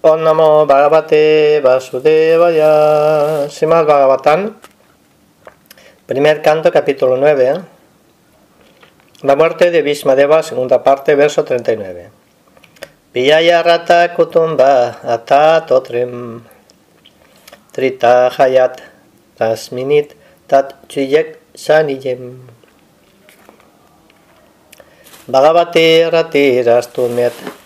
Om Namo Bhagavate Vasudevaya. Srimad Bhagavatam. Primer canto, capítulo 9 La muerte de Bhishmadeva, segunda parte, verso 39 Piyaya Rata Kutumba Ata Totrim. Trita Hayat Tasminit Tat Chuyek Saniyem. Bhagavate Rati Rastumet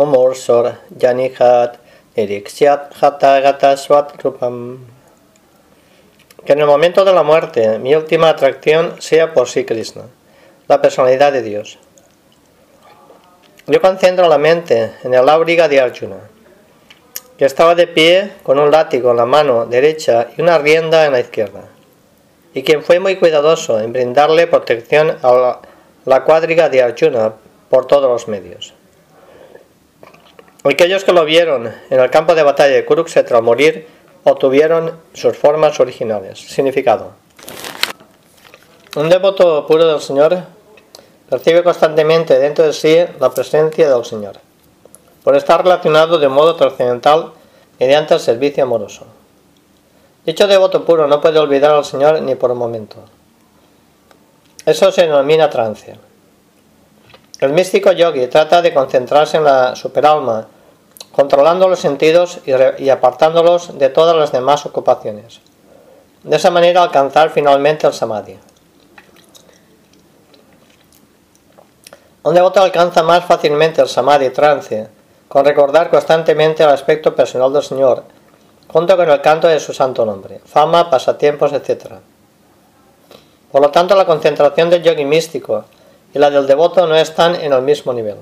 Omorsor Yanihat Nirixiat Hata Gata Swat Rupam. Que en el momento de la muerte mi última atracción sea por sí Krishna, la personalidad de Dios. Yo concentro la mente en el auriga de Arjuna, que estaba de pie con un látigo en la mano derecha y una rienda en la izquierda, y quien fue muy cuidadoso en brindarle protección a la cuadriga de Arjuna por todos los medios. Aquellos que lo vieron en el campo de batalla de Kurukshetra al morir obtuvieron sus formas originales. Significado. Un devoto puro del Señor percibe constantemente dentro de sí la presencia del Señor, por estar relacionado de modo trascendental mediante el servicio amoroso. Dicho devoto puro no puede olvidar al Señor ni por un momento. Eso se denomina trance. El místico yogi trata de concentrarse en la superalma, controlando los sentidos y, apartándolos de todas las demás ocupaciones. De esa manera alcanzar finalmente el samadhi. Un devoto alcanza más fácilmente el samadhi trance con recordar constantemente el aspecto personal del Señor, junto con el canto de su santo nombre, fama, pasatiempos, etc. Por lo tanto, la concentración del yogi místico y la del devoto no están en el mismo nivel.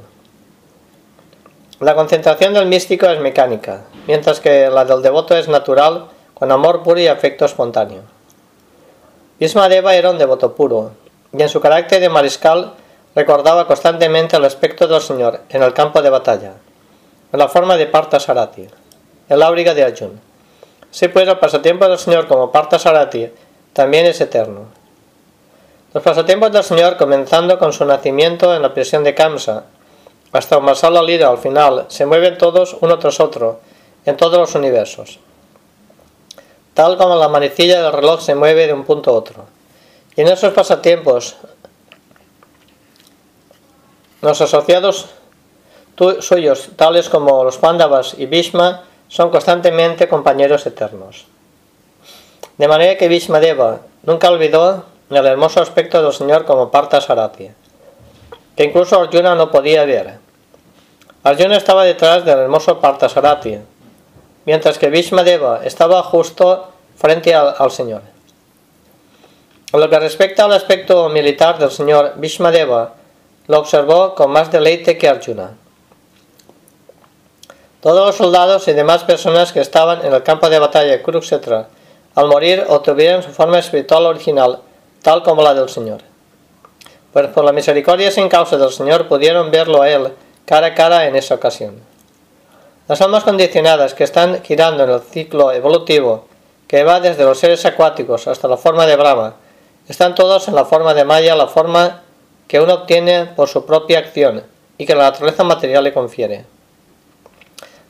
La concentración del místico es mecánica, mientras que la del devoto es natural, con amor puro y afecto espontáneo. Deva era un devoto puro, y en su carácter de mariscal recordaba constantemente el aspecto del Señor en el campo de batalla, en la forma de Parta Sarati, el áuriga de Arjun. Así pues, el pasatiempo del Señor como Parta Sarati también es eterno, los pasatiempos del Señor, comenzando con su nacimiento en la prisión de Kamsa, hasta la Lira al final, se mueven todos uno tras otro, en todos los universos. Tal como la manecilla del reloj se mueve de un punto a otro. Y en esos pasatiempos, los asociados suyos, tales como los Pandavas y Bhishma, son constantemente compañeros eternos. De manera que Bhishma Deva nunca olvidó el hermoso aspecto del Señor como Parta Sarati, que incluso Arjuna no podía ver. Arjuna estaba detrás del hermoso Parta Sarati, mientras que Deva estaba justo frente al, al, Señor. En lo que respecta al aspecto militar del Señor, Deva lo observó con más deleite que Arjuna. Todos los soldados y demás personas que estaban en el campo de batalla de al morir obtuvieron su forma espiritual original tal como la del Señor. Pues por la misericordia sin causa del Señor pudieron verlo a Él cara a cara en esa ocasión. Las almas condicionadas que están girando en el ciclo evolutivo que va desde los seres acuáticos hasta la forma de Brahma, están todos en la forma de Maya, la forma que uno obtiene por su propia acción y que la naturaleza material le confiere.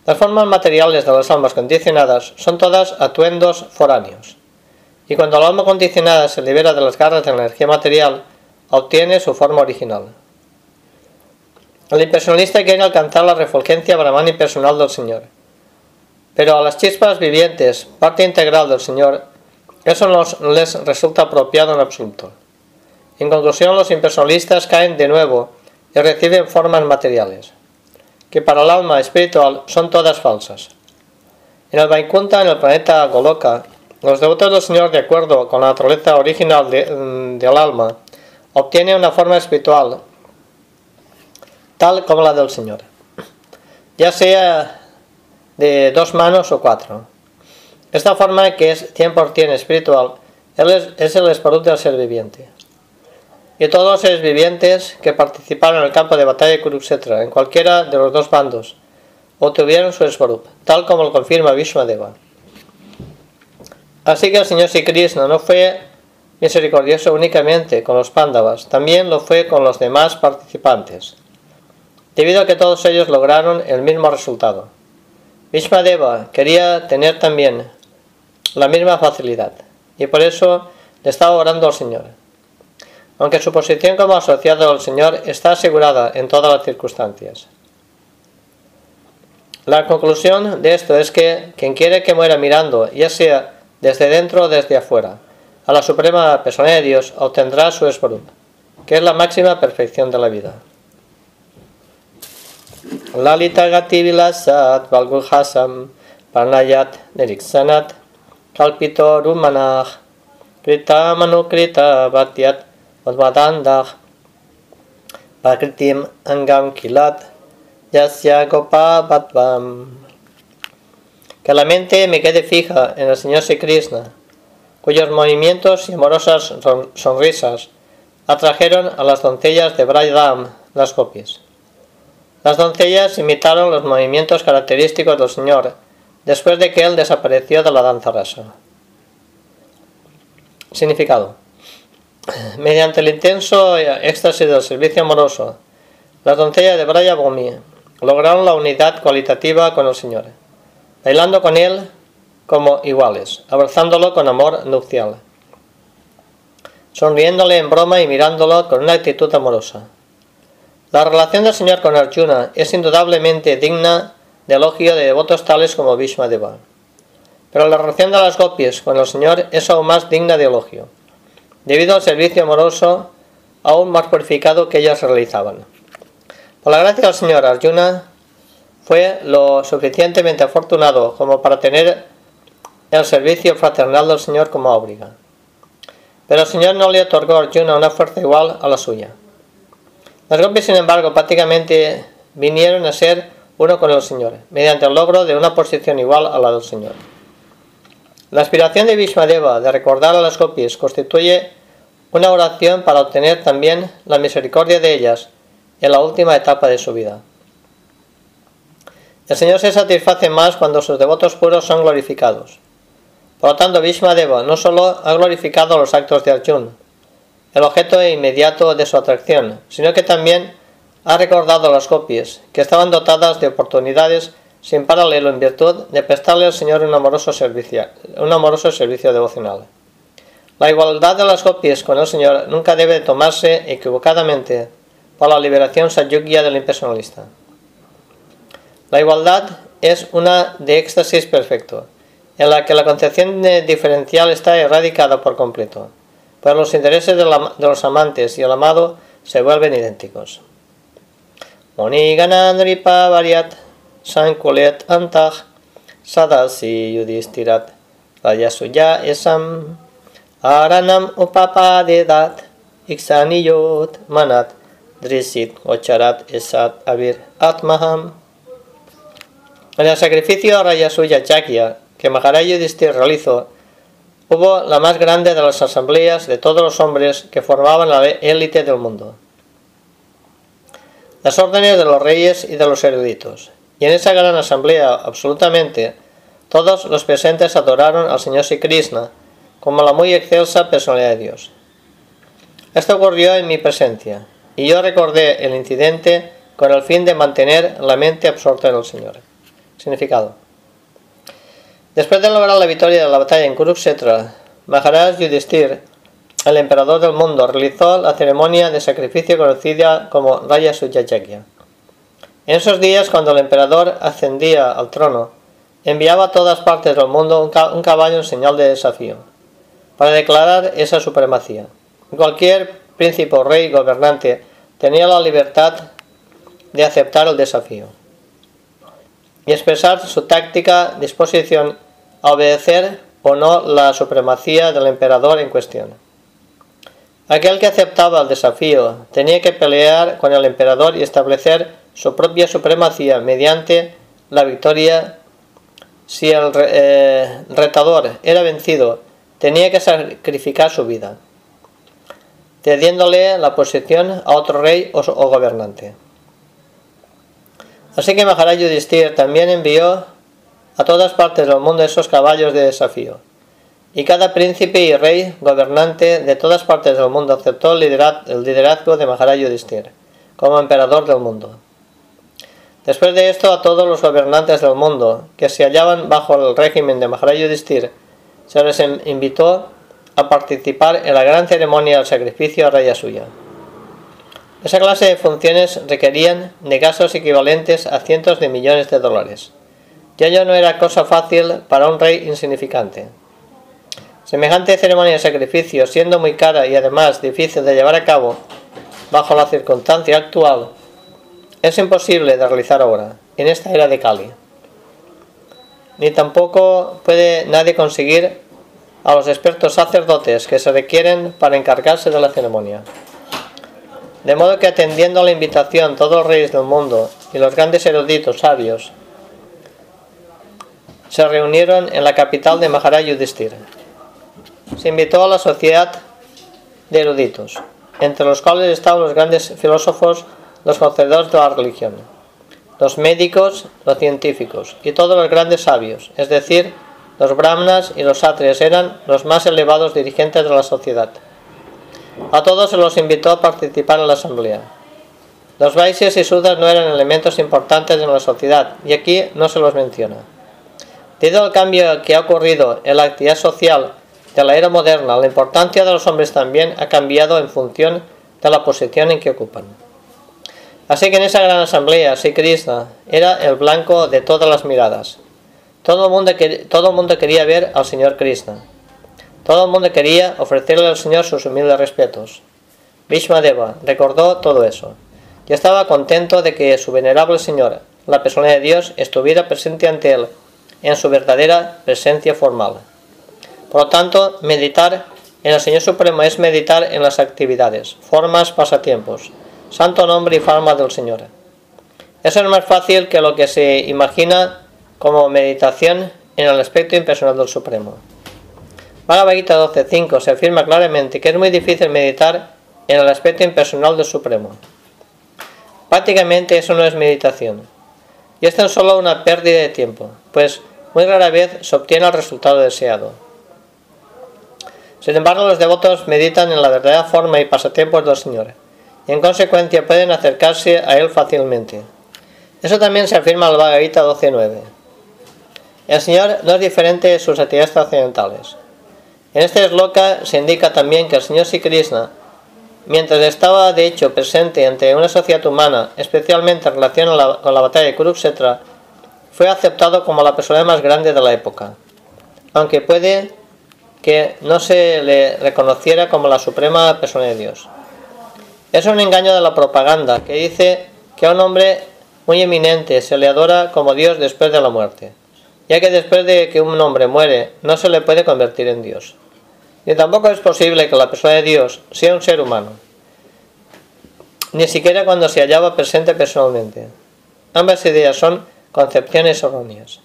Las formas materiales de las almas condicionadas son todas atuendos foráneos y cuando el alma condicionada se libera de las garras de la energía material, obtiene su forma original. El impersonalista quiere alcanzar la refulgencia brahman impersonal del Señor. Pero a las chispas vivientes, parte integral del Señor, eso no les resulta apropiado en absoluto. En conclusión, los impersonalistas caen de nuevo y reciben formas materiales, que para el alma espiritual son todas falsas. En el Vaikunta, en el planeta Goloka, los devotos del Señor, de acuerdo con la naturaleza original de, del alma, obtienen una forma espiritual tal como la del Señor, ya sea de dos manos o cuatro. Esta forma, que es 100% espiritual, es el espíritu del ser viviente. Y todos los seres vivientes que participaron en el campo de batalla de Kurukshetra, en cualquiera de los dos bandos, obtuvieron su Svarup, tal como lo confirma Vishwadeva. Así que el Señor Sri Krishna no fue misericordioso únicamente con los Pándavas, también lo fue con los demás participantes, debido a que todos ellos lograron el mismo resultado. Deva quería tener también la misma facilidad y por eso le estaba orando al Señor. Aunque su posición como asociado al Señor está asegurada en todas las circunstancias. La conclusión de esto es que quien quiere que muera mirando, ya sea desde dentro o desde afuera, a la suprema persona de Dios, obtendrá su esvarum, que es la máxima perfección de la vida. Lalita gati vilasat valgulhasam parnayat neriksanat kalpito rumanah krita manukrita bhatyat vadvadandah pakritim angam kilat Yasya Que la mente me quede fija en el Señor Sri Krishna, cuyos movimientos y amorosas sonrisas atrajeron a las doncellas de Brajdam, las copias. Las doncellas imitaron los movimientos característicos del Señor después de que él desapareció de la danza rasa. Significado. Mediante el intenso éxtasis del servicio amoroso, las doncellas de Braya lograron la unidad cualitativa con el Señor, bailando con Él como iguales, abrazándolo con amor nupcial, sonriéndole en broma y mirándolo con una actitud amorosa. La relación del Señor con Arjuna es indudablemente digna de elogio de devotos tales como Deva. Pero la relación de las gopis con el Señor es aún más digna de elogio, debido al servicio amoroso aún más purificado que ellas realizaban. Por la gracia del Señor, Arjuna fue lo suficientemente afortunado como para tener el servicio fraternal del Señor como obliga. Pero el Señor no le otorgó a una fuerza igual a la suya. Las gopis, sin embargo, prácticamente vinieron a ser uno con el Señor, mediante el logro de una posición igual a la del Señor. La aspiración de Vishmadeva de recordar a las gopis constituye una oración para obtener también la misericordia de ellas en la última etapa de su vida. El Señor se satisface más cuando sus devotos puros son glorificados. Por lo tanto, Deva no solo ha glorificado los actos de Arjuna, el objeto inmediato de su atracción, sino que también ha recordado las copias, que estaban dotadas de oportunidades sin paralelo en virtud de prestarle al Señor un amoroso servicio, un amoroso servicio devocional. La igualdad de las copias con el Señor nunca debe tomarse equivocadamente para la liberación sayugya del impersonalista. La igualdad es una de éxtasis perfecto, en la que la concepción diferencial está erradicada por completo, pero los intereses de, los amantes y el amado se vuelven idénticos. Moniganandripa variat sankulet antah sadasi yudhistirat rayasuya esam aranam upapadedat iksaniyot manat Drisit Ocharat Esat Avir Atmaham. En el sacrificio a Rayasuya que Maharaj Yudhishthir realizó, hubo la más grande de las asambleas de todos los hombres que formaban la élite del mundo. Las órdenes de los reyes y de los eruditos. Y en esa gran asamblea, absolutamente, todos los presentes adoraron al Señor Sri Krishna como la muy excelsa personalidad de Dios. Esto ocurrió en mi presencia, y yo recordé el incidente con el fin de mantener la mente absorta en el Señor. Significado. Después de lograr la victoria de la batalla en Kurukshetra, Maharaj Yudhishthir, el emperador del mundo, realizó la ceremonia de sacrificio conocida como Raya Sujajagya. En esos días, cuando el emperador ascendía al trono, enviaba a todas partes del mundo un caballo en señal de desafío, para declarar esa supremacía. Cualquier príncipe o rey gobernante tenía la libertad de aceptar el desafío y expresar su táctica disposición a obedecer o no la supremacía del emperador en cuestión. Aquel que aceptaba el desafío tenía que pelear con el emperador y establecer su propia supremacía mediante la victoria. Si el eh, retador era vencido, tenía que sacrificar su vida cediéndole la posición a otro rey o, gobernante. Así que Maharaj Yudhishthir también envió a todas partes del mundo esos caballos de desafío. Y cada príncipe y rey gobernante de todas partes del mundo aceptó el liderazgo de Maharaj Yudhishthir como emperador del mundo. Después de esto, a todos los gobernantes del mundo que se hallaban bajo el régimen de Maharaj Yudhishthir se les invitó a participar en la gran ceremonia del sacrificio a Raya Suya. Esa clase de funciones requerían de gastos equivalentes a cientos de millones de dólares. Y ello no era cosa fácil para un rey insignificante. Semejante ceremonia de sacrificio, siendo muy cara y además difícil de llevar a cabo bajo la circunstancia actual, es imposible de realizar ahora, en esta era de Cali. Ni tampoco puede nadie conseguir a los expertos sacerdotes que se requieren para encargarse de la ceremonia. De modo que atendiendo a la invitación todos los reyes del mundo y los grandes eruditos sabios se reunieron en la capital de Maharaj Yudhishthira. Se invitó a la sociedad de eruditos, entre los cuales estaban los grandes filósofos, los conocedores de la religión, los médicos, los científicos y todos los grandes sabios, es decir, los brahmanas y los satrias eran los más elevados dirigentes de la sociedad. A todos se los invitó a participar en la asamblea. Los Vaishyas y Sudras no eran elementos importantes en la sociedad, y aquí no se los menciona. Debido al cambio que ha ocurrido en la actividad social de la era moderna, la importancia de los hombres también ha cambiado en función de la posición en que ocupan. Así que en esa gran asamblea, Sri Krishna era el blanco de todas las miradas. Todo el mundo, todo el mundo quería ver al Señor Krishna. Todo el mundo quería ofrecerle al Señor sus humildes respetos. Deva recordó todo eso y estaba contento de que su venerable Señor, la persona de Dios, estuviera presente ante él en su verdadera presencia formal. Por lo tanto, meditar en el Señor Supremo es meditar en las actividades, formas, pasatiempos, santo nombre y forma del Señor. Eso es más fácil que lo que se imagina como meditación en el aspecto impersonal del Supremo. Bhagavad Gita 12.5 se afirma claramente que es muy difícil meditar en el aspecto impersonal del Supremo. Prácticamente eso no es meditación. Y es solo una pérdida de tiempo, pues muy rara vez se obtiene el resultado deseado. Sin embargo, los devotos meditan en la verdadera forma y pasatiempos del Señor, y en consecuencia pueden acercarse a Él fácilmente. Eso también se afirma en el Bhagavad Gita 12.9. El Señor no es diferente de sus actividades trascendentales. En este esloka se indica también que el señor Sikrishna, mientras estaba de hecho presente ante una sociedad humana, especialmente en relación con la batalla de Kurukshetra, fue aceptado como la persona más grande de la época, aunque puede que no se le reconociera como la suprema persona de Dios. Es un engaño de la propaganda que dice que a un hombre muy eminente se le adora como Dios después de la muerte ya que después de que un hombre muere no se le puede convertir en Dios. Ni tampoco es posible que la persona de Dios sea un ser humano, ni siquiera cuando se hallaba presente personalmente. Ambas ideas son concepciones erróneas.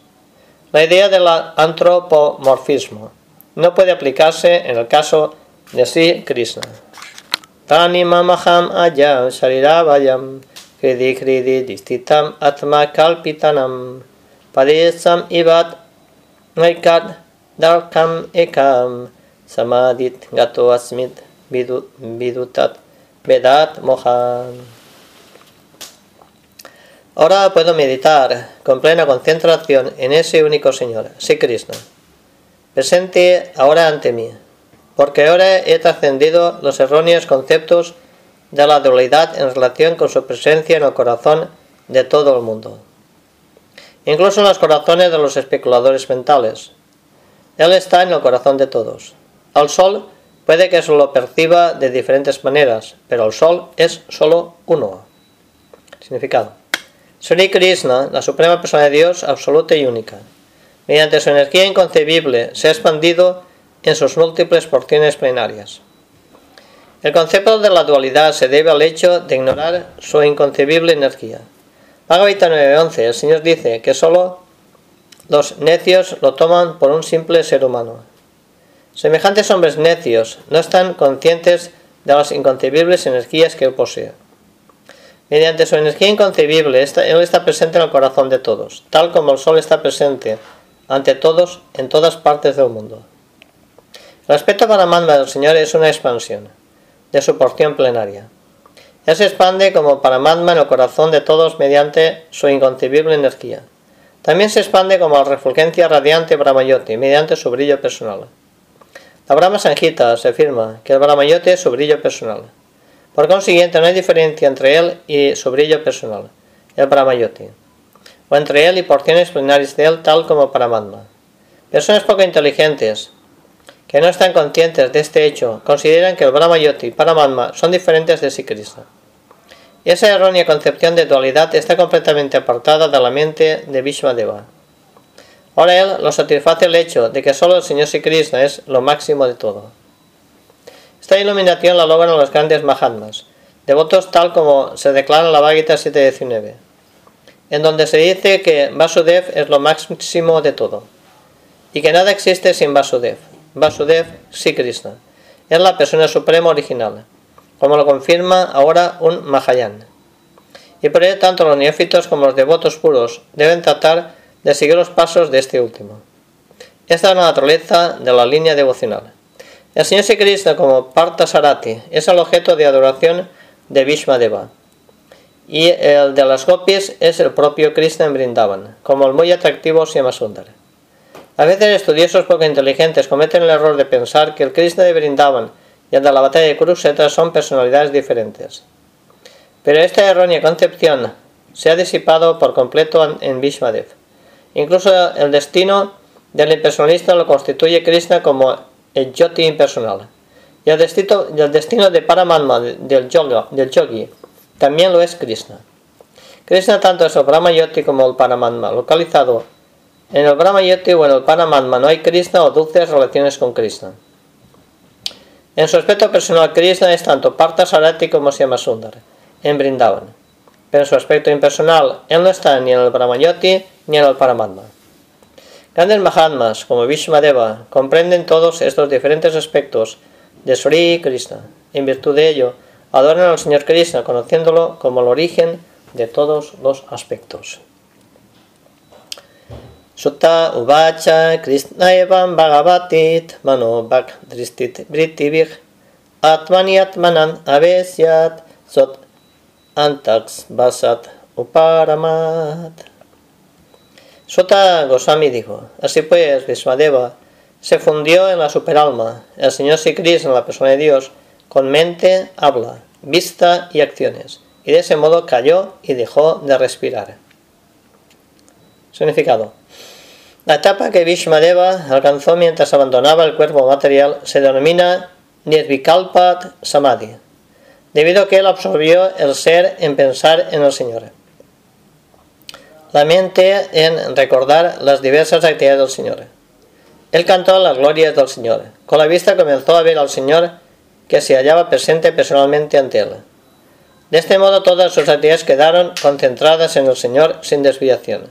La idea del antropomorfismo no puede aplicarse en el caso de Sri Krishna. Tani mamaham ayam sharirabhayam kridi kridi distitam atma kalpitanam Padesam ivat naikat darkam ekam samadit gato asmit vidutat vedat mohan. Ahora puedo meditar con plena concentración en ese único Señor, Sri Krishna, presente ahora ante mí, porque ahora he trascendido los erróneos conceptos de la dualidad en relación con su presencia en el corazón de todo el mundo incluso en los corazones de los especuladores mentales. Él está en el corazón de todos. Al sol puede que se lo perciba de diferentes maneras, pero el sol es solo uno. Significado. Sri Krishna, la suprema persona de Dios, absoluta y única, mediante su energía inconcebible, se ha expandido en sus múltiples porciones plenarias. El concepto de la dualidad se debe al hecho de ignorar su inconcebible energía. Bhagavad 9.11, el Señor dice que solo los necios lo toman por un simple ser humano. Semejantes hombres necios no están conscientes de las inconcebibles energías que él posee. Mediante su energía inconcebible, él está presente en el corazón de todos, tal como el sol está presente ante todos en todas partes del mundo. El aspecto para del Señor es una expansión de su porción plenaria. Él se expande como Paramatma en el corazón de todos mediante su inconcebible energía. También se expande como la refulgencia radiante Brahmayoti mediante su brillo personal. La Brahma Sanjita se afirma que el Brahmayoti es su brillo personal. Por consiguiente, no hay diferencia entre él y su brillo personal, el Brahmayoti, o entre él y porciones plenarias de él, tal como Paramatma. Personas poco inteligentes, que no están conscientes de este hecho, consideran que el Brahmayoti y Paramatma son diferentes de sí Krishna. Y esa errónea concepción de dualidad está completamente apartada de la mente de Vishwadeva. Ahora él lo satisface el hecho de que solo el Señor Sri Krishna es lo máximo de todo. Esta iluminación la logran los grandes Mahatmas, devotos tal como se declara en la Bhagavad 7.19, en donde se dice que Vasudev es lo máximo de todo, y que nada existe sin Vasudev. Vasudev, Sri Krishna, es la persona suprema original, como lo confirma ahora un Mahayan. Y por ello tanto los neófitos como los devotos puros deben tratar de seguir los pasos de este último. Esta es la naturaleza de la línea devocional. El Señor Sri Krishna como Parta Sarati es el objeto de adoración de Deva y el de las gopis es el propio Krishna en Brindavan, como el muy atractivo Sundar. A veces estudiosos poco inteligentes cometen el error de pensar que el Krishna de Brindavan y el de la batalla de Kurukshetra son personalidades diferentes. Pero esta errónea concepción se ha disipado por completo en Vishmadev. Incluso el destino del impersonalista lo constituye Krishna como el yoti impersonal. Y el destino, el destino de Paramatma del, yoga, del yogi también lo es Krishna. Krishna tanto es el Brahma Yoti como el Paramatma, localizado en el Brahma Yoti o en el Paramatma no hay Krishna o dulces relaciones con Krishna. En su aspecto personal, Krishna es tanto Partha Sarati como Sundar, en Brindavan. Pero en su aspecto impersonal, él no está ni en el Brahma Yoti ni en el Paramatma. Grandes Mahatmas, como Vishmadeva, comprenden todos estos diferentes aspectos de Sri Krishna. En virtud de ello, adoran al Señor Krishna, conociéndolo como el origen de todos los aspectos. Sutta Uvacha Krishna evam Bhagavatit Mano Bhak Dristit Brittivich Atmani Atmanan Avesyat Sot Antax Basat Uparamat. Sota Goswami dijo, así pues, Vismadeva se fundió en la superalma, el Señor Sikris en la persona de Dios, con mente, habla, vista y acciones, y de ese modo cayó y dejó de respirar. Significado. La etapa que Vishmadeva alcanzó mientras abandonaba el cuerpo material se denomina Nirvikalpat Samadhi, debido a que él absorbió el ser en pensar en el Señor la mente en recordar las diversas actividades del Señor. Él cantó las glorias del Señor. Con la vista comenzó a ver al Señor que se hallaba presente personalmente ante él. De este modo todas sus actividades quedaron concentradas en el Señor sin desviación.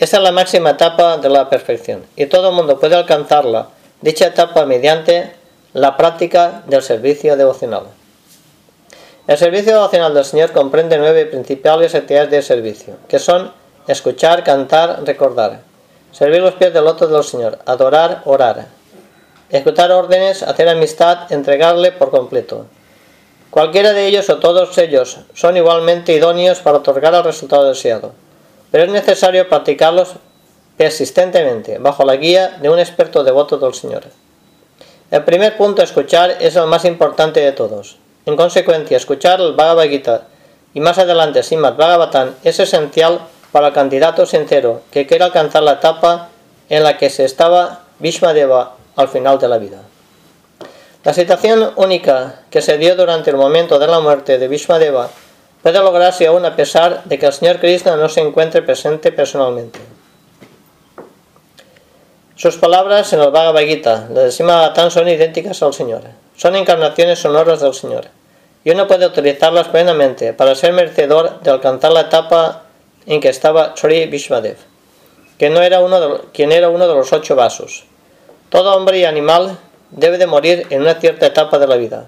Esta es la máxima etapa de la perfección y todo el mundo puede alcanzarla, dicha etapa mediante la práctica del servicio devocional. El servicio devocional del Señor comprende nueve principales actividades de servicio, que son escuchar, cantar, recordar, servir los pies del loto del Señor, adorar, orar, ejecutar órdenes, hacer amistad, entregarle por completo. Cualquiera de ellos o todos ellos son igualmente idóneos para otorgar el resultado deseado, pero es necesario practicarlos persistentemente, bajo la guía de un experto devoto del Señor. El primer punto, escuchar, es el más importante de todos. En consecuencia, escuchar el Bhagavad Gita y más adelante Srimad Bhagavatam es esencial para el candidato sincero que quiere alcanzar la etapa en la que se estaba Vishmadeva al final de la vida. La situación única que se dio durante el momento de la muerte de Vishmadeva puede lograrse aún a pesar de que el Señor Krishna no se encuentre presente personalmente. Sus palabras en el Bhagavad Gita, la décima son idénticas al Señor. Son encarnaciones sonoras del Señor. Y uno puede utilizarlas plenamente para ser merecedor de alcanzar la etapa en que estaba Sri Vishwadev, que no era uno quien era uno de los ocho vasos. Todo hombre y animal debe de morir en una cierta etapa de la vida,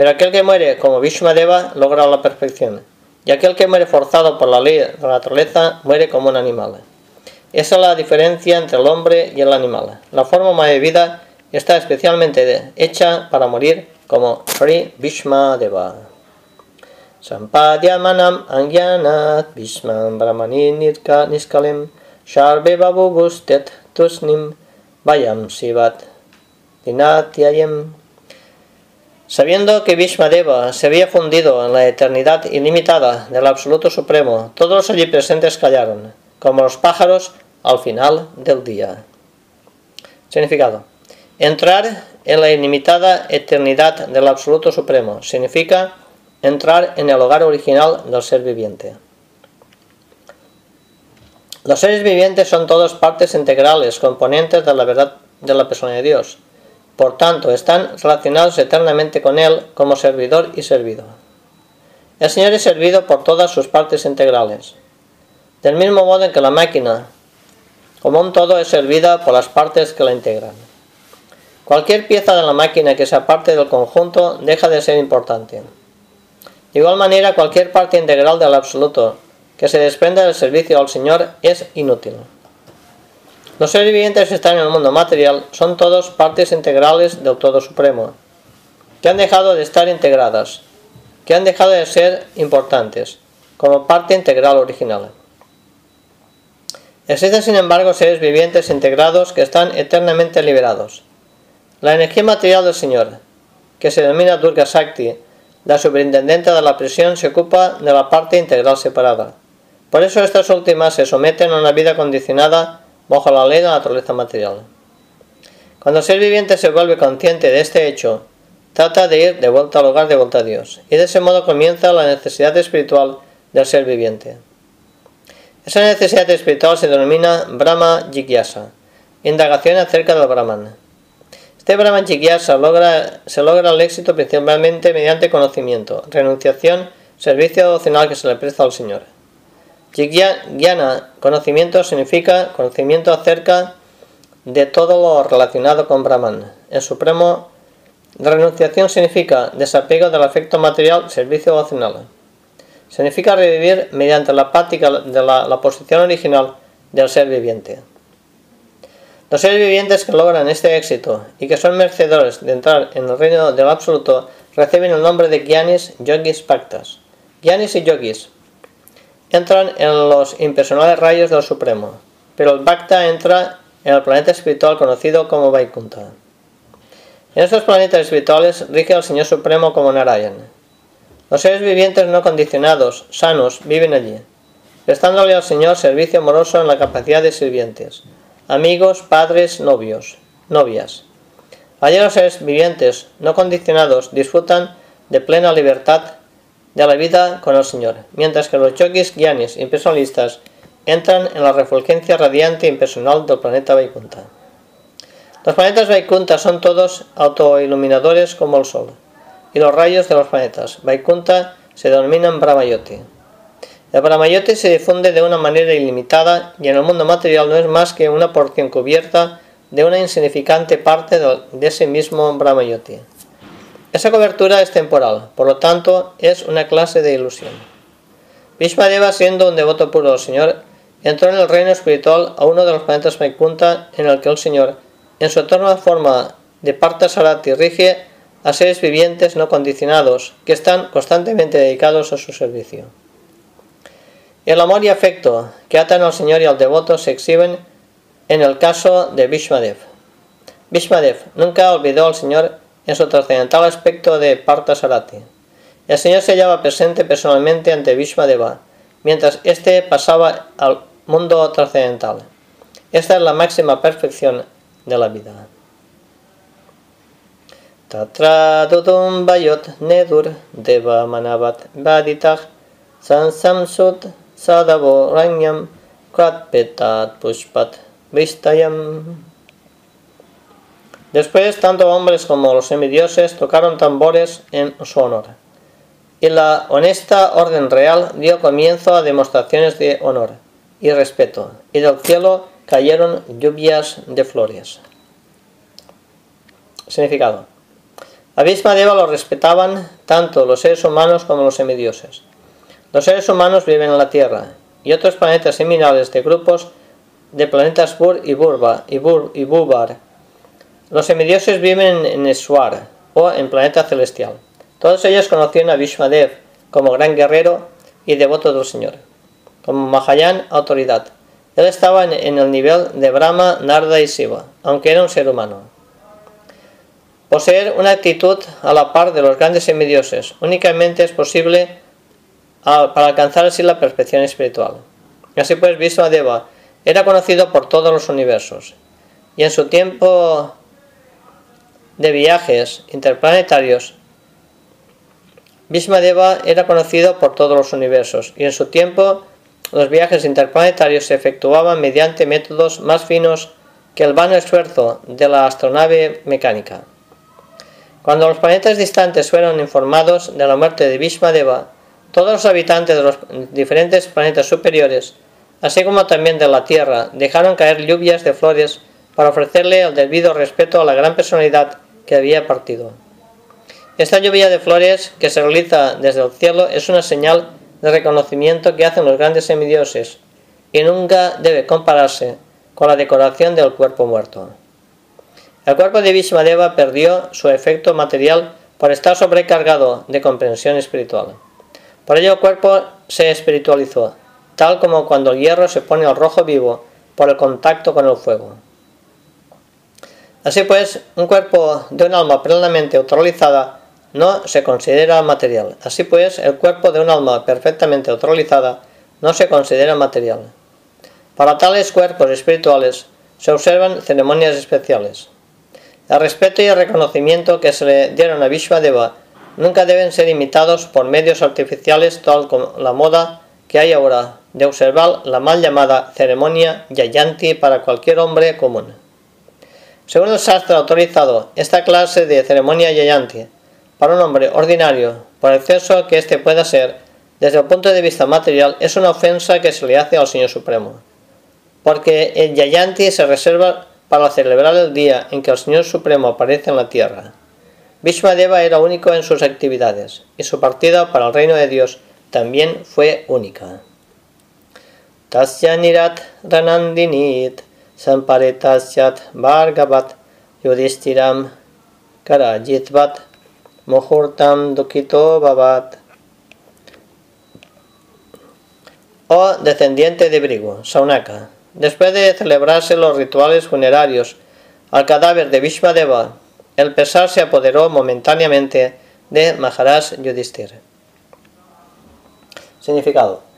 pero aquel que muere como Vishwadeva logra la perfección, y aquel que muere forzado por la ley de la naturaleza muere como un animal. Esa es la diferencia entre el hombre y el animal. La forma de vida está especialmente hecha para morir como Sri Vishmadeva. Sampadyamanam angyanat Bhishman brahmani niskalem Sharbe babu gustet tusnim Vayam sivat dinatyayem Sabiendo que Bhishmadeva se había fundido en la eternidad ilimitada del Absoluto Supremo, todos los allí presentes callaron, como los pájaros al final del día. Significado. Entrar en la ilimitada eternidad del Absoluto Supremo significa entrar en el hogar original del ser viviente. Los seres vivientes son todos partes integrales, componentes de la verdad de la persona de Dios. Por tanto, están relacionados eternamente con Él como servidor y servido. El Señor es servido por todas sus partes integrales, del mismo modo en que la máquina, como un todo, es servida por las partes que la integran. Cualquier pieza de la máquina que sea parte del conjunto deja de ser importante. De igual manera, cualquier parte integral del absoluto que se desprenda del servicio al Señor es inútil. Los seres vivientes están en el mundo material son todos partes integrales del Todo Supremo, que han dejado de estar integradas, que han dejado de ser importantes, como parte integral original. Existen, sin embargo, seres vivientes integrados que están eternamente liberados. La energía material del Señor, que se denomina Durga Sakti, la superintendente de la prisión se ocupa de la parte integral separada. Por eso estas últimas se someten a una vida condicionada bajo la ley de la naturaleza material. Cuando el ser viviente se vuelve consciente de este hecho, trata de ir de vuelta al hogar de vuelta a Dios, y de ese modo comienza la necesidad espiritual del ser viviente. Esa necesidad espiritual se denomina Brahma Jigyasa, indagación acerca del Brahman. Este Brahman Jigyasa logra, se logra el éxito principalmente mediante conocimiento, renunciación, servicio devocional que se le presta al Señor. Jigyana, conocimiento, significa conocimiento acerca de todo lo relacionado con Brahman. El supremo renunciación significa desapego del afecto material, servicio devocional. Significa revivir mediante la práctica de la, la posición original del ser viviente. Los seres vivientes que logran este éxito y que son merecedores de entrar en el reino del absoluto reciben el nombre de Gyanis, Yogis, Pactas. Gyanis y Yogis entran en los impersonales rayos del Supremo, pero el Bhakta entra en el planeta espiritual conocido como Vaikunta. En estos planetas espirituales rige el Señor Supremo como Narayan. Los seres vivientes no condicionados, sanos, viven allí, prestándole al Señor servicio amoroso en la capacidad de sirvientes amigos, padres, novios, novias. Allí los seres vivientes, no condicionados, disfrutan de plena libertad de la vida con el Señor, mientras que los yogis, guianis impersonalistas entran en la refulgencia radiante e impersonal del planeta Vaikunta. Los planetas Vaikunta son todos autoiluminadores como el Sol, y los rayos de los planetas Vaikunta se denominan Brahmayoti. El Brahmayoti se difunde de una manera ilimitada y en el mundo material no es más que una porción cubierta de una insignificante parte de ese mismo Brahmayoti. Esa cobertura es temporal, por lo tanto es una clase de ilusión. Vishmadeva, siendo un devoto puro del Señor, entró en el reino espiritual a uno de los planetas Vaikunta en el que el Señor, en su eterna forma de Sarati, rige a seres vivientes no condicionados que están constantemente dedicados a su servicio. El amor y afecto que atan al Señor y al devoto se exhiben en el caso de Vishmadev. Vishmadev nunca olvidó al Señor en su trascendental aspecto de Parta Sarati. El Señor se hallaba presente personalmente ante Vishmadeva, mientras éste pasaba al mundo trascendental. Esta es la máxima perfección de la vida. Tatra bayot nedur deva manavat baditach sansamsut sadavo ranyam kratpetat pushpat vistayam. Después, tanto hombres como los semidioses tocaron tambores en su honor. Y la honesta orden real dio comienzo a demostraciones de honor y respeto, y del cielo cayeron lluvias de flores. Significado. A Deva lo respetaban tanto los seres humanos como los semidioses. Los seres humanos viven en la Tierra y otros planetas seminales de grupos de planetas Bur y Burba y, Bur y Bubar. Los semidioses viven en Eswar o en planeta celestial. Todos ellos conocían a Vishmadev como gran guerrero y devoto del Señor. Como Mahayan, autoridad. Él estaba en, el nivel de Brahma, Narda y Shiva, aunque era un ser humano. Poseer una actitud a la par de los grandes semidioses únicamente es posible para alcanzar así la perfección espiritual. Así pues, Deva era conocido por todos los universos, y en su tiempo de viajes interplanetarios, Deva era conocido por todos los universos, y en su tiempo los viajes interplanetarios se efectuaban mediante métodos más finos que el vano esfuerzo de la astronave mecánica. Cuando los planetas distantes fueron informados de la muerte de Deva, todos los habitantes de los diferentes planetas superiores, así como también de la Tierra, dejaron caer lluvias de flores para ofrecerle el debido respeto a la gran personalidad que había partido. Esta lluvia de flores que se realiza desde el cielo es una señal de reconocimiento que hacen los grandes semidioses y nunca debe compararse con la decoración del cuerpo muerto. El cuerpo de Vishmadeva perdió su efecto material por estar sobrecargado de comprensión espiritual. Por ello el cuerpo se espiritualizó, tal como cuando el hierro se pone al rojo vivo por el contacto con el fuego. Así pues, un cuerpo de un alma plenamente autoralizada no se considera material. Así pues, el cuerpo de un alma perfectamente autoralizada no se considera material. Para tales cuerpos espirituales se observan ceremonias especiales. El respeto y el reconocimiento que se le dieron a Vishwadeva nunca deben ser imitados por medios artificiales tal como la moda que hay ahora de observar la mal llamada ceremonia Yayanti para cualquier hombre común. Según el sastra autorizado, esta clase de ceremonia Yayanti para un hombre ordinario, por exceso que éste pueda ser, desde el punto de vista material, es una ofensa que se le hace al Señor Supremo. Porque el Yayanti se reserva para celebrar el día en que el Señor Supremo aparece en la tierra. Vishmadeva era único en sus actividades, y su partida para el reino de Dios también fue única. Tasya nirat ranandinit samparetasya bhargavat yudhistiram karajitvat Muhurtam Dukito Babat. Oh descendiente de Brigo, Saunaka, después de celebrarse los rituales funerarios al cadáver de Vishwadeva, el pesar se apoderó momentáneamente de Maharaj Yudhishthir. Significado.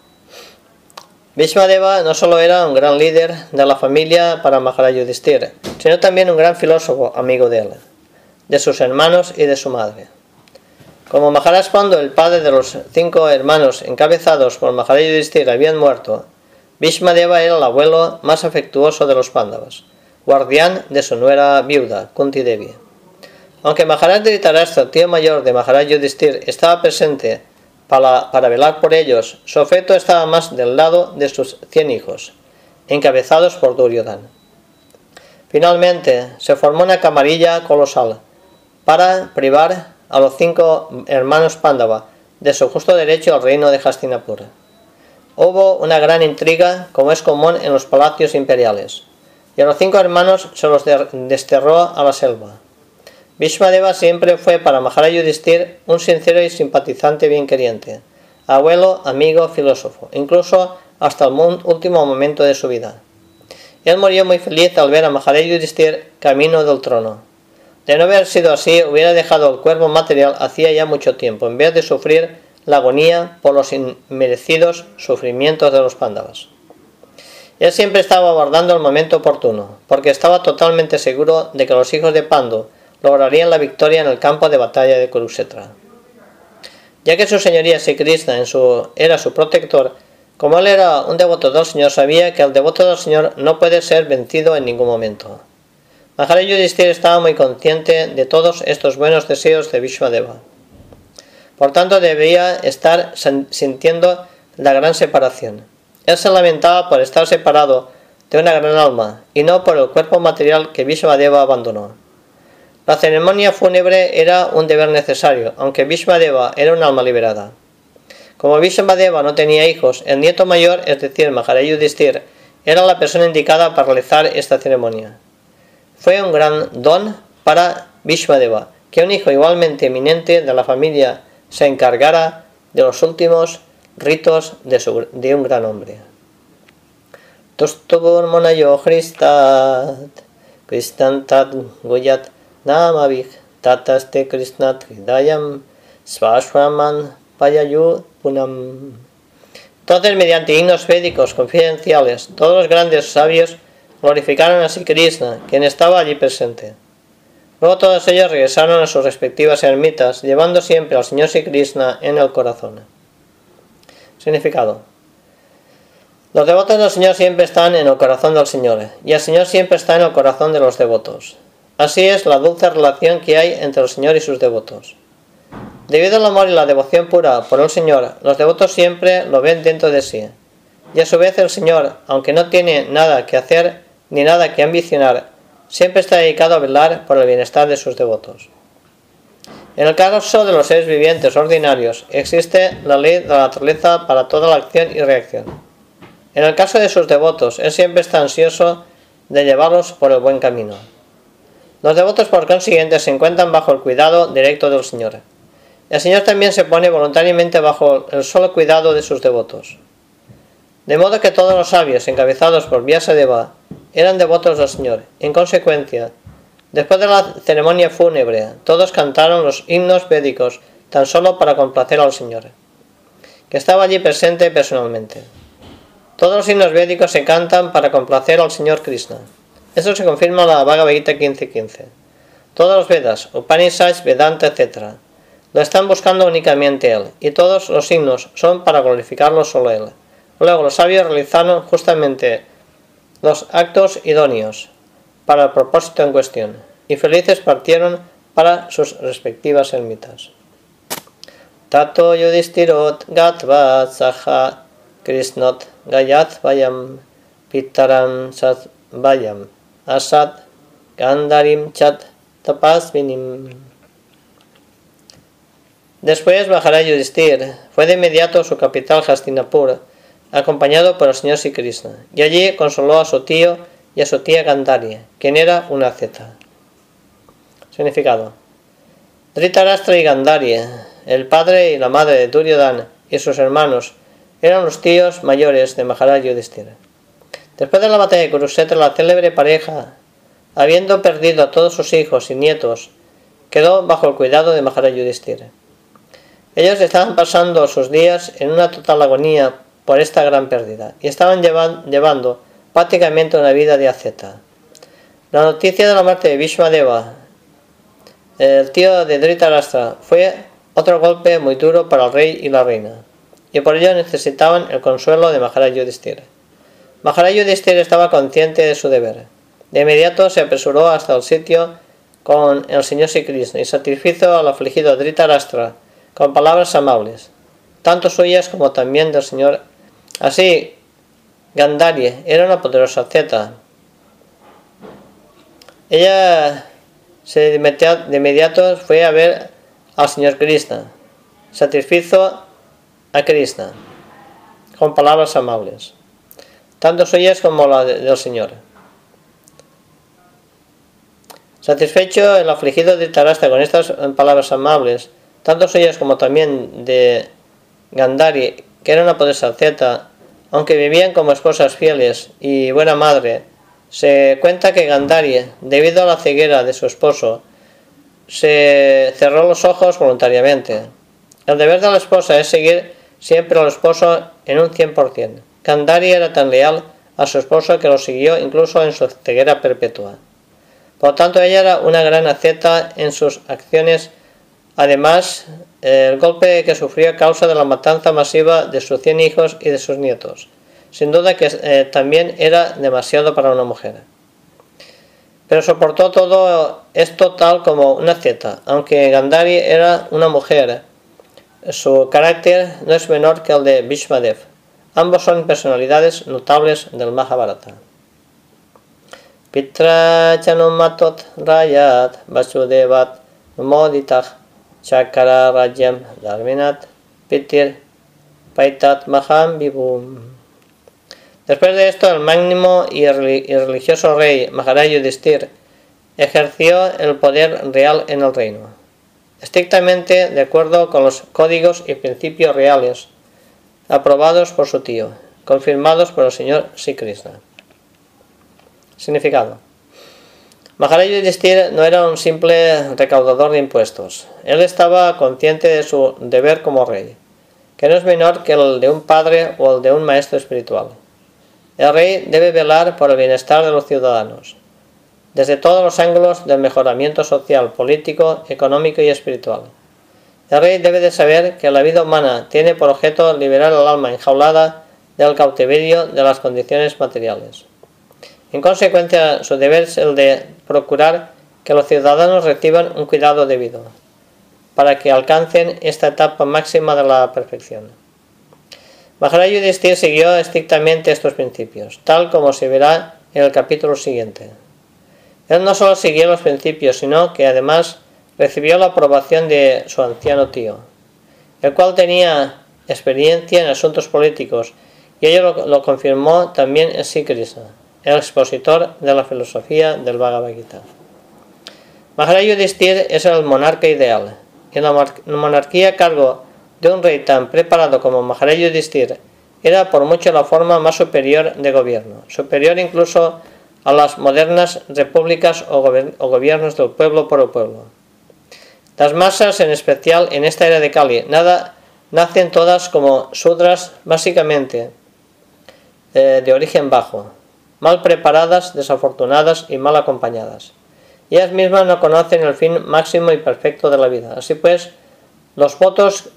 Vishwadeva no solo era un gran líder de la familia para Maharaj Yudhishthir, sino también un gran filósofo amigo de él, de sus hermanos y de su madre. Como Maharaj Pando, el padre de los cinco hermanos encabezados por Maharaj Yudhishthira, habían muerto, Bhishmadeva era el abuelo más afectuoso de los Pándavas, guardián de su nuera viuda, Kunti Devi. Aunque Maharaj Dhritarashtra, tío mayor de Maharaj Yudhishthir, estaba presente para, velar por ellos, su afecto estaba más del lado de sus cien hijos, encabezados por Duryodhan. Finalmente, se formó una camarilla colosal para privar a los cinco hermanos Pándava de su justo derecho al reino de Hastinapura. Hubo una gran intriga, como es común en los palacios imperiales, y a los cinco hermanos se los desterró a la selva. Vishmadeva siempre fue para Maharaj Yudhishthir un sincero y simpatizante bienqueriente, abuelo, amigo, filósofo, incluso hasta el último momento de su vida. Él murió muy feliz al ver a Maharaj Yudhishthir camino del trono. De no haber sido así, hubiera dejado el cuerpo material hacía ya mucho tiempo, en vez de sufrir la agonía por los inmerecidos sufrimientos de los pándavas. Él siempre estaba aguardando el momento oportuno, porque estaba totalmente seguro de que los hijos de Pando lograrían la victoria en el campo de batalla de Kurukshetra. Ya que su señoría Sri Krishna en su, era su protector, como él era un devoto del Señor, sabía que el devoto del Señor no puede ser vencido en ningún momento. Maharaj Yudhishthira estaba muy consciente de todos estos buenos deseos de Vishwadeva. Por tanto, debía estar sintiendo la gran separación. Él se lamentaba por estar separado de una gran alma y no por el cuerpo material que Vishwadeva abandonó. La ceremonia fúnebre era un deber necesario, aunque Vishwadeva era un alma liberada. Como Vishwadeva no tenía hijos, el nieto mayor, es decir, Maharaj Yudhishthira, era la persona indicada para realizar esta ceremonia. Fue un gran don para Vishwadeva que un hijo igualmente eminente de la familia se encargara de los últimos ritos de, un gran hombre. Tostubur monayo Christat, Kristantat Guyat Namavik, Tataste Krishnat Hidayam, Svashwaman Payayu Punam. Entonces, mediante himnos védicos confidenciales, todos los grandes sabios glorificaron a Sri Krishna, quien estaba allí presente. Luego todos ellos regresaron a sus respectivas ermitas, llevando siempre al Señor Sri Krishna en el corazón. Significado. Los devotos del Señor siempre están en el corazón del Señor, y el Señor siempre está en el corazón de los devotos. Así es la dulce relación que hay entre el Señor y sus devotos. Debido al amor y la devoción pura por el Señor, los devotos siempre lo ven dentro de sí. Y a su vez el Señor, aunque no tiene nada que hacer ni nada que ambicionar, siempre está dedicado a velar por el bienestar de sus devotos. En el caso de los seres vivientes ordinarios, existe la ley de la naturaleza para toda la acción y reacción. En el caso de sus devotos, Él siempre está ansioso de llevarlos por el buen camino. Los devotos, por consiguiente, se encuentran bajo el cuidado directo del Señor. El Señor también se pone voluntariamente bajo el solo cuidado de sus devotos. De modo que todos los sabios, encabezados por Vyasadeva, eran devotos del Señor. En consecuencia, después de la ceremonia fúnebre, todos cantaron los himnos védicos tan solo para complacer al Señor, que estaba allí presente personalmente. Todos los himnos védicos se cantan para complacer al Señor Krishna. Eso se confirma en la Bhagavad Gita 15.15. Todos los Vedas, Upanishads, Vedanta, etc. lo están buscando únicamente Él, y todos los himnos son para glorificarlo solo Él. Luego los sabios realizaron justamente los actos idóneos para el propósito en cuestión, y felices partieron para sus respectivas ermitas. Tato yudhistirot gatvat saha krishnot gayat vayam pitaram sat vayam asat gandarim chat tapasvinim. Después bajará Yudhisthir. Fue de inmediato su capital Hastinapur acompañado por el señor Sri y allí consoló a su tío y a su tía Gandhari, quien era una zeta. Significado. Dhritarashtra y Gandhari, el padre y la madre de Duryodhana y sus hermanos, eran los tíos mayores de Maharaj Yudhishthira. Después de la batalla de Kurukshetra, la célebre pareja, habiendo perdido a todos sus hijos y nietos, quedó bajo el cuidado de Maharaj Yudhishthira. Ellos estaban pasando sus días en una total agonía por esta gran pérdida y estaban llevando prácticamente una vida de aceta. La noticia de la muerte de Vishwadeva, el tío de Dhritarashtra, fue otro golpe muy duro para el rey y la reina, y por ello necesitaban el consuelo de Maharaj Yudhishthira. Maharaj Yudhishthira estaba consciente de su deber. De inmediato se apresuró hasta el sitio con el señor Sri y satisfizo al afligido Dhritarashtra con palabras amables, tanto suyas como también del señor Así, Gandhari era una poderosa zeta. Ella se de inmediato fue a ver al señor Krishna. Satisfizo a Krishna con palabras amables, tanto suyas como la del Señor. Satisfecho el afligido de Tarasta con estas palabras amables, tanto suyas como también de Gandhari, que era una poderosa zeta, aunque vivían como esposas fieles y buena madre, se cuenta que Gandhari, debido a la ceguera de su esposo, se cerró los ojos voluntariamente. El deber de la esposa es seguir siempre al esposo en un 100%. Gandhari era tan leal a su esposo que lo siguió incluso en su ceguera perpetua. Por tanto, ella era una gran aceta en sus acciones. Además, el golpe que sufrió a causa de la matanza masiva de sus 100 hijos y de sus nietos. Sin duda que eh, también era demasiado para una mujer. Pero soportó todo esto tal como una zeta, aunque Gandhari era una mujer. Su carácter no es menor que el de Bhishmadev. Ambos son personalidades notables del Mahabharata. Pitra chanumatot rayat vasudevat moditah Chakara Rajyam Dharminat Pitir Paitat Maham Vibhum. Después de esto, el mágnimo y religioso rey Maharaj Yudhishthir ejerció el poder real en el reino. estrictamente de acuerdo con los códigos y principios reales, aprobados por su tío, confirmados por el señor Sri Krishna. Significado. Maharaj Yudhishthir no era un simple recaudador de impuestos. Él estaba consciente de su deber como rey, que no es menor que el de un padre o el de un maestro espiritual. El rey debe velar por el bienestar de los ciudadanos, desde todos los ángulos del mejoramiento social, político, económico y espiritual. El rey debe de saber que la vida humana tiene por objeto liberar al alma enjaulada del cautiverio de las condiciones materiales. En consecuencia, su deber es el de procurar que los ciudadanos reciban un cuidado debido, para que alcancen esta etapa máxima de la perfección. Maharaj Yudhishthir siguió estrictamente estos principios, tal como se verá en el capítulo siguiente. Él no solo siguió los principios, sino que además recibió la aprobación de su anciano tío, el cual tenía experiencia en asuntos políticos, y ello lo, confirmó también en el expositor de la filosofía del Bhagavad Gita. Maharaj Yudhishthir es el monarca ideal. En la monarquía a cargo de un rey tan preparado como Maharaj Yudhishthir era por mucho la forma más superior de gobierno, superior incluso a las modernas repúblicas o, gobiernos del pueblo por el pueblo. Las masas, en especial en esta era de Kali, nada, nacen todas como sudras, básicamente eh, de origen bajo, mal preparadas, desafortunadas y mal acompañadas. Ellas mismas no conocen el fin máximo y perfecto de la vida. Así pues, los votos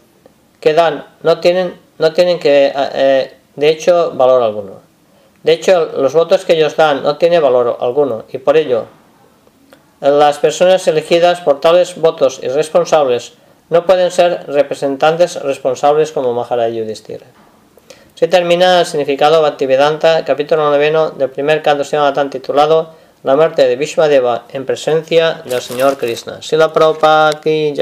que dan no tienen, no tienen que, eh, de hecho, valor alguno. De hecho, los votos que ellos dan no tienen valor alguno y por ello las personas elegidas por tales votos irresponsables no pueden ser representantes responsables como Maharaj Yudhishthira. Se termina el significado Bhaktivedanta, capítulo noveno del primer canto tan titulado La muerte de Vishwadeva en presencia del Señor Krishna. Sila Prabhupada